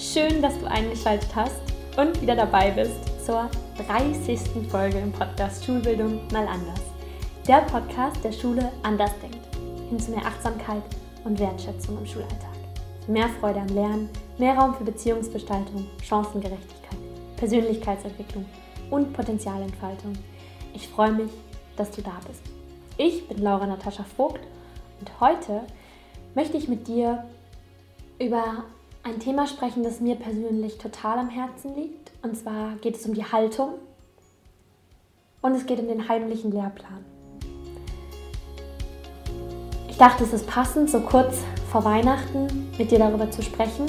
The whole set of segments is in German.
Schön, dass du eingeschaltet hast und wieder dabei bist zur 30. Folge im Podcast Schulbildung mal anders. Der Podcast, der Schule anders denkt. Hin zu mehr Achtsamkeit und Wertschätzung im Schulalltag. Mehr Freude am Lernen, mehr Raum für Beziehungsgestaltung, Chancengerechtigkeit, Persönlichkeitsentwicklung und Potenzialentfaltung. Ich freue mich, dass du da bist. Ich bin Laura Natascha Vogt und heute möchte ich mit dir über ein Thema sprechen, das mir persönlich total am Herzen liegt. Und zwar geht es um die Haltung und es geht um den heimlichen Lehrplan. Ich dachte, es ist passend, so kurz vor Weihnachten mit dir darüber zu sprechen.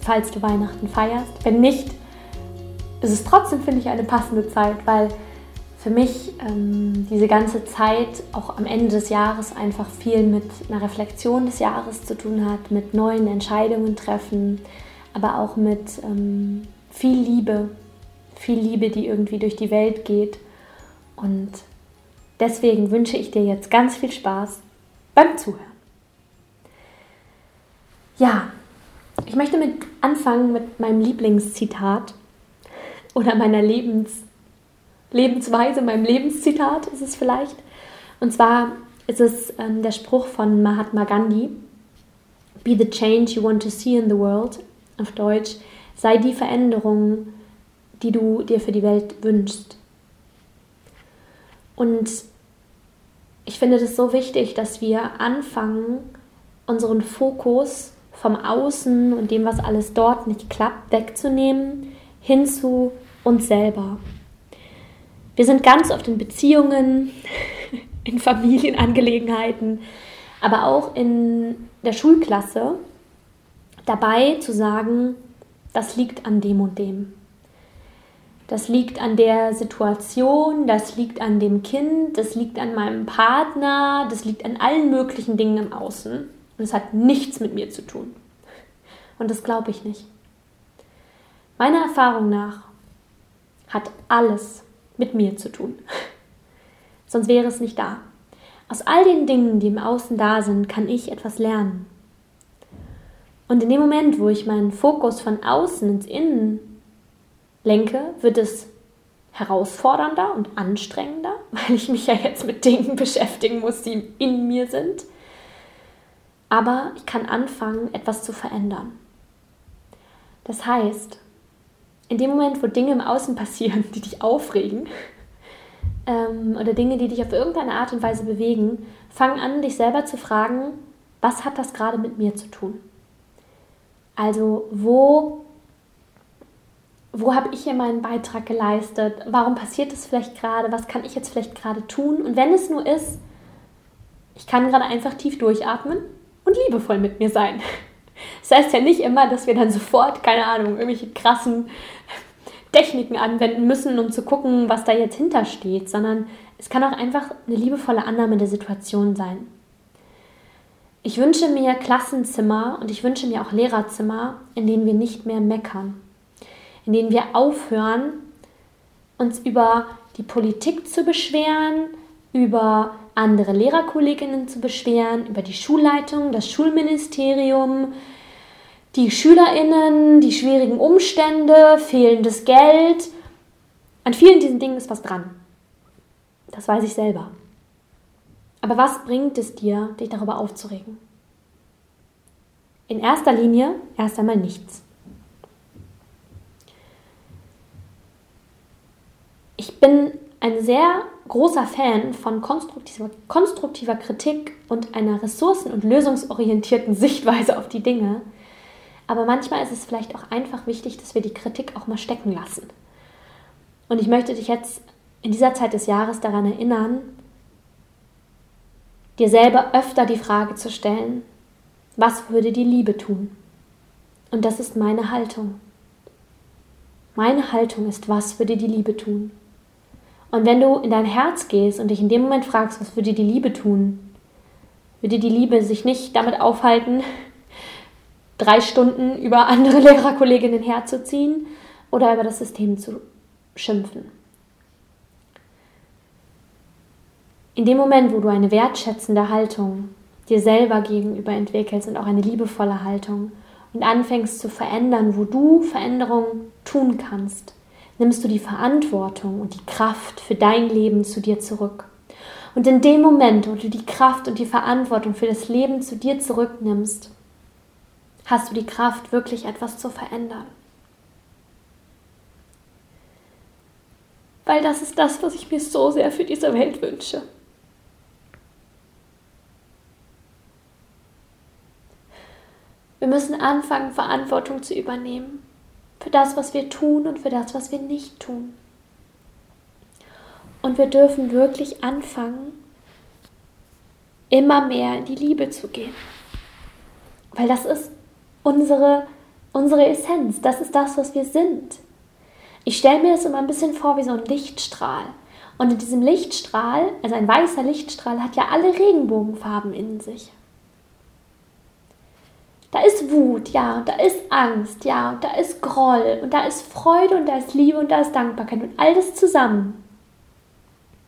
Falls du Weihnachten feierst. Wenn nicht, ist es trotzdem, finde ich, eine passende Zeit, weil für mich ähm, diese ganze Zeit auch am Ende des Jahres einfach viel mit einer Reflexion des Jahres zu tun hat, mit neuen Entscheidungen treffen, aber auch mit ähm, viel Liebe, viel Liebe, die irgendwie durch die Welt geht. Und deswegen wünsche ich dir jetzt ganz viel Spaß beim Zuhören. Ja, ich möchte mit anfangen mit meinem Lieblingszitat oder meiner Lebens Lebensweise, meinem Lebenszitat ist es vielleicht. Und zwar ist es ähm, der Spruch von Mahatma Gandhi: Be the change you want to see in the world. Auf Deutsch, sei die Veränderung, die du dir für die Welt wünschst. Und ich finde es so wichtig, dass wir anfangen, unseren Fokus vom Außen und dem, was alles dort nicht klappt, wegzunehmen, hin zu uns selber. Wir sind ganz oft in Beziehungen, in Familienangelegenheiten, aber auch in der Schulklasse dabei zu sagen, das liegt an dem und dem. Das liegt an der Situation, das liegt an dem Kind, das liegt an meinem Partner, das liegt an allen möglichen Dingen im Außen. Und es hat nichts mit mir zu tun. Und das glaube ich nicht. Meiner Erfahrung nach hat alles mit mir zu tun. Sonst wäre es nicht da. Aus all den Dingen, die im Außen da sind, kann ich etwas lernen. Und in dem Moment, wo ich meinen Fokus von außen ins Innen lenke, wird es herausfordernder und anstrengender, weil ich mich ja jetzt mit Dingen beschäftigen muss, die in mir sind. Aber ich kann anfangen, etwas zu verändern. Das heißt, in dem Moment, wo Dinge im Außen passieren, die dich aufregen ähm, oder Dinge, die dich auf irgendeine Art und Weise bewegen, fang an, dich selber zu fragen, was hat das gerade mit mir zu tun? Also wo, wo habe ich hier meinen Beitrag geleistet? Warum passiert das vielleicht gerade? Was kann ich jetzt vielleicht gerade tun? Und wenn es nur ist, ich kann gerade einfach tief durchatmen und liebevoll mit mir sein. Das heißt ja nicht immer, dass wir dann sofort, keine Ahnung, irgendwelche krassen Techniken anwenden müssen, um zu gucken, was da jetzt hintersteht, sondern es kann auch einfach eine liebevolle Annahme der Situation sein. Ich wünsche mir Klassenzimmer und ich wünsche mir auch Lehrerzimmer, in denen wir nicht mehr meckern, in denen wir aufhören, uns über die Politik zu beschweren, über andere Lehrerkolleginnen zu beschweren, über die Schulleitung, das Schulministerium, die Schülerinnen, die schwierigen Umstände, fehlendes Geld. An vielen diesen Dingen ist was dran. Das weiß ich selber. Aber was bringt es dir, dich darüber aufzuregen? In erster Linie erst einmal nichts. Ich bin ein sehr großer Fan von konstruktiver, konstruktiver Kritik und einer ressourcen- und lösungsorientierten Sichtweise auf die Dinge. Aber manchmal ist es vielleicht auch einfach wichtig, dass wir die Kritik auch mal stecken lassen. Und ich möchte dich jetzt in dieser Zeit des Jahres daran erinnern, dir selber öfter die Frage zu stellen, was würde die Liebe tun? Und das ist meine Haltung. Meine Haltung ist, was würde die Liebe tun? Und wenn du in dein Herz gehst und dich in dem Moment fragst, was würde die Liebe tun, würde die Liebe sich nicht damit aufhalten, drei Stunden über andere Lehrerkolleginnen herzuziehen oder über das System zu schimpfen. In dem Moment, wo du eine wertschätzende Haltung dir selber gegenüber entwickelst und auch eine liebevolle Haltung und anfängst zu verändern, wo du Veränderungen tun kannst, nimmst du die Verantwortung und die Kraft für dein Leben zu dir zurück. Und in dem Moment, wo du die Kraft und die Verantwortung für das Leben zu dir zurücknimmst, hast du die Kraft, wirklich etwas zu verändern. Weil das ist das, was ich mir so sehr für diese Welt wünsche. Wir müssen anfangen, Verantwortung zu übernehmen für das, was wir tun und für das, was wir nicht tun. Und wir dürfen wirklich anfangen, immer mehr in die Liebe zu gehen. Weil das ist unsere, unsere Essenz, das ist das, was wir sind. Ich stelle mir das immer ein bisschen vor wie so ein Lichtstrahl. Und in diesem Lichtstrahl, also ein weißer Lichtstrahl, hat ja alle Regenbogenfarben in sich. Da ist Wut, ja, und da ist Angst, ja, und da ist Groll, und da ist Freude, und da ist Liebe, und da ist Dankbarkeit, und all das zusammen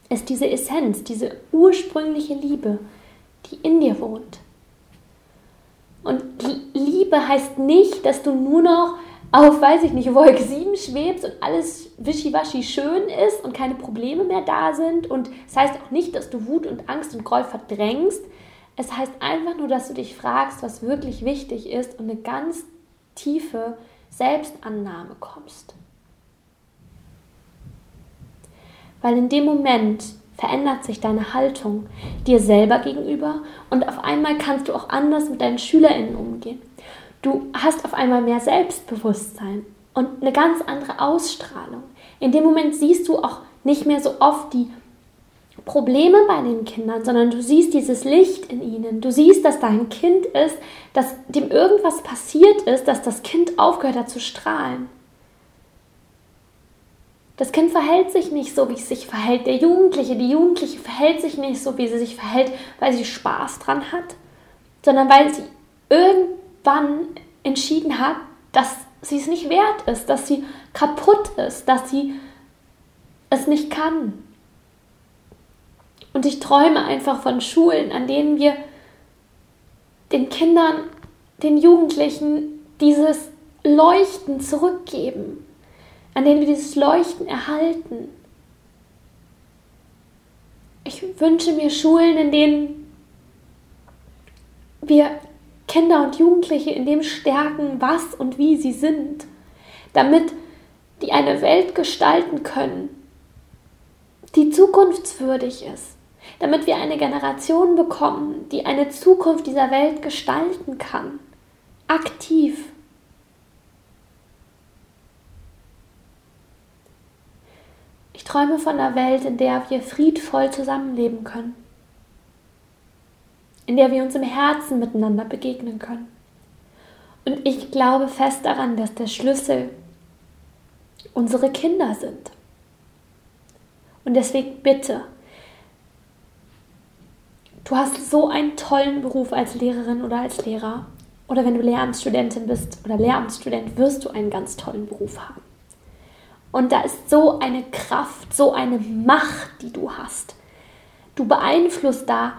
ist diese Essenz, diese ursprüngliche Liebe, die in dir wohnt. Und Liebe heißt nicht, dass du nur noch auf, weiß ich nicht, Wolke 7 schwebst und alles wischiwaschi schön ist und keine Probleme mehr da sind. Und es das heißt auch nicht, dass du Wut und Angst und Groll verdrängst. Es heißt einfach nur, dass du dich fragst, was wirklich wichtig ist und eine ganz tiefe Selbstannahme kommst. weil in dem Moment verändert sich deine Haltung dir selber gegenüber und auf einmal kannst du auch anders mit deinen SchülerInnen umgehen. Du hast auf einmal mehr Selbstbewusstsein und eine ganz andere Ausstrahlung. In dem Moment siehst du auch nicht mehr so oft die Probleme bei den Kindern, sondern du siehst dieses Licht in ihnen. Du siehst, dass da ein Kind ist, dass dem irgendwas passiert ist, dass das Kind aufgehört hat zu strahlen. Das Kind verhält sich nicht so, wie es sich verhält. Der Jugendliche, die Jugendliche verhält sich nicht so, wie sie sich verhält, weil sie Spaß dran hat, sondern weil sie irgendwann entschieden hat, dass sie es nicht wert ist, dass sie kaputt ist, dass sie es nicht kann. Und ich träume einfach von Schulen, an denen wir den Kindern, den Jugendlichen dieses Leuchten zurückgeben an denen wir dieses Leuchten erhalten. Ich wünsche mir Schulen, in denen wir Kinder und Jugendliche in dem stärken, was und wie sie sind, damit die eine Welt gestalten können, die zukunftswürdig ist, damit wir eine Generation bekommen, die eine Zukunft dieser Welt gestalten kann, aktiv Ich träume von einer Welt, in der wir friedvoll zusammenleben können. In der wir uns im Herzen miteinander begegnen können. Und ich glaube fest daran, dass der Schlüssel unsere Kinder sind. Und deswegen bitte, du hast so einen tollen Beruf als Lehrerin oder als Lehrer. Oder wenn du Lehramtsstudentin bist oder Lehramtsstudent, wirst du einen ganz tollen Beruf haben. Und da ist so eine Kraft, so eine Macht, die du hast. Du beeinflusst da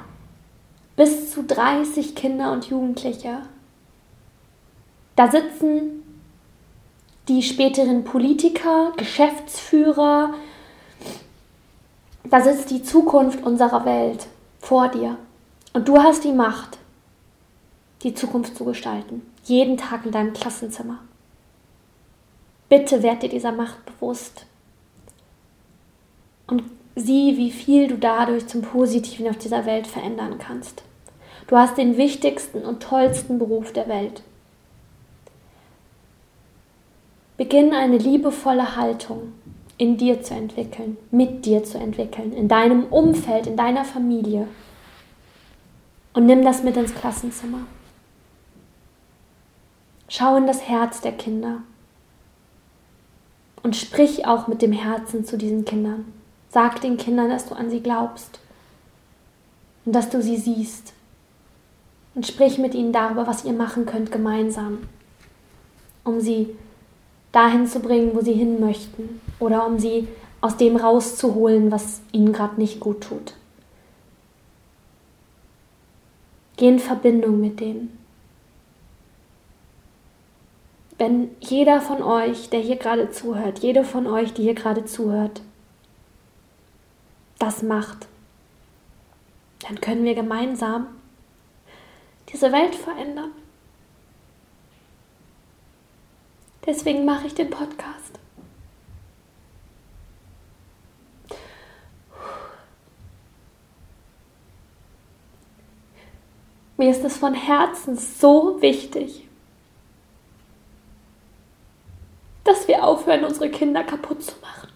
bis zu 30 Kinder und Jugendliche. Da sitzen die späteren Politiker, Geschäftsführer, da sitzt die Zukunft unserer Welt vor dir. Und du hast die Macht, die Zukunft zu gestalten. Jeden Tag in deinem Klassenzimmer. Bitte werd dir dieser Macht bewusst und sieh, wie viel du dadurch zum Positiven auf dieser Welt verändern kannst. Du hast den wichtigsten und tollsten Beruf der Welt. Beginn eine liebevolle Haltung in dir zu entwickeln, mit dir zu entwickeln, in deinem Umfeld, in deiner Familie. Und nimm das mit ins Klassenzimmer. Schau in das Herz der Kinder. Und sprich auch mit dem Herzen zu diesen Kindern. Sag den Kindern, dass du an sie glaubst und dass du sie siehst. Und sprich mit ihnen darüber, was ihr machen könnt gemeinsam, um sie dahin zu bringen, wo sie hin möchten oder um sie aus dem rauszuholen, was ihnen gerade nicht gut tut. Geh in Verbindung mit denen. wenn jeder von euch, der hier gerade zuhört, jede von euch, die hier gerade zuhört, das macht, dann können wir gemeinsam diese Welt verändern. Deswegen mache ich den Podcast. Mir ist es von Herzen so wichtig, dass wir aufhören, unsere Kinder kaputt zu machen.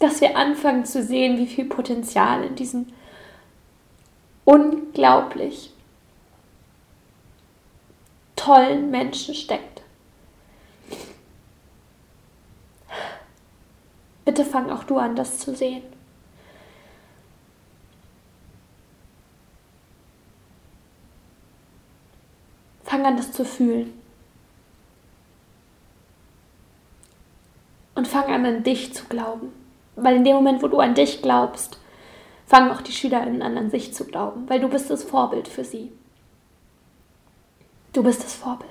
Dass wir anfangen zu sehen, wie viel Potenzial in diesen unglaublich tollen Menschen steckt. Bitte fang auch du an, das zu sehen. Fang an, das zu fühlen. Und fang an, an dich zu glauben. Weil in dem Moment, wo du an dich glaubst, fangen auch die SchülerInnen an, an sich zu glauben. Weil du bist das Vorbild für sie. Du bist das Vorbild.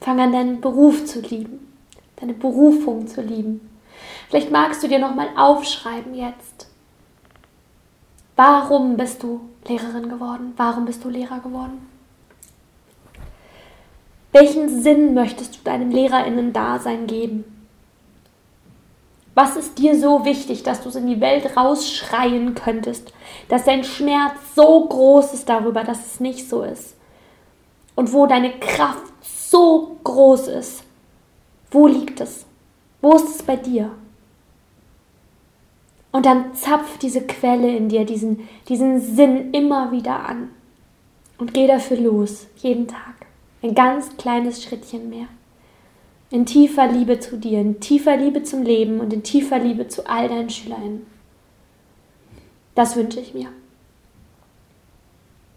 Fang an, deinen Beruf zu lieben. Deine Berufung zu lieben. Vielleicht magst du dir nochmal aufschreiben jetzt. Warum bist du Lehrerin geworden? Warum bist du Lehrer geworden? Welchen Sinn möchtest du deinem Lehrerinnen-Dasein geben? Was ist dir so wichtig, dass du es in die Welt rausschreien könntest, dass dein Schmerz so groß ist darüber, dass es nicht so ist? Und wo deine Kraft so groß ist, wo liegt es? Wo ist es bei dir? Und dann zapf diese Quelle in dir, diesen, diesen Sinn immer wieder an. Und geh dafür los, jeden Tag. Ein ganz kleines Schrittchen mehr. In tiefer Liebe zu dir, in tiefer Liebe zum Leben und in tiefer Liebe zu all deinen SchülerInnen. Das wünsche ich mir.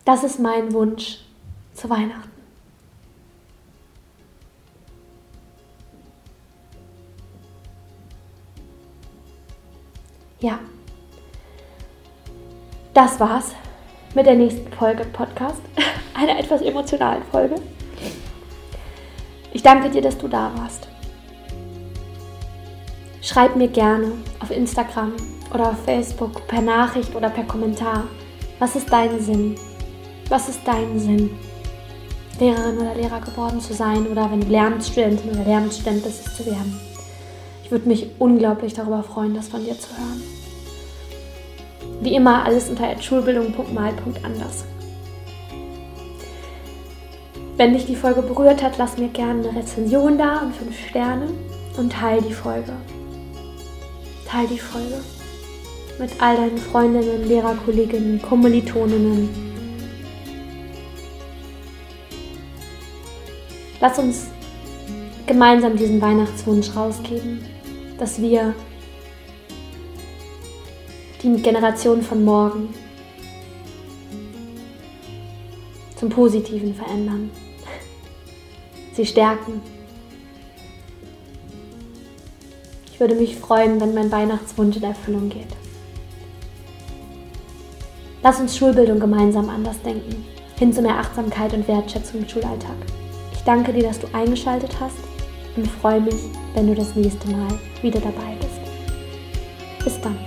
Das ist mein Wunsch zu Weihnachten. Ja, das war's mit der nächsten Folge Podcast. Eine etwas emotionalen Folge. Ich danke dir, dass du da warst. Schreib mir gerne auf Instagram oder auf Facebook per Nachricht oder per Kommentar. Was ist dein Sinn? Was ist dein Sinn? Lehrerin oder Lehrer geworden zu sein oder wenn du Lernstudentin oder Lernstudent bist, es zu werden. Ich würde mich unglaublich darüber freuen, das von dir zu hören. Wie immer alles unter schulbildung.mal.anders. Wenn dich die Folge berührt hat, lass mir gerne eine Rezension da und 5 Sterne und teile die Folge. Teil die Folge mit all deinen Freundinnen, Lehrerkolleginnen, Kommilitoninnen. Lass uns gemeinsam diesen Weihnachtswunsch rausgeben, dass wir die Generation von morgen zum Positiven verändern sie stärken. Ich würde mich freuen, wenn mein Weihnachtswunsch in Erfüllung geht. Lass uns Schulbildung gemeinsam anders denken, hin zu mehr Achtsamkeit und Wertschätzung im Schulalltag. Danke dir, dass du eingeschaltet hast und freue mich, wenn du das nächste Mal wieder dabei bist. Bis dann.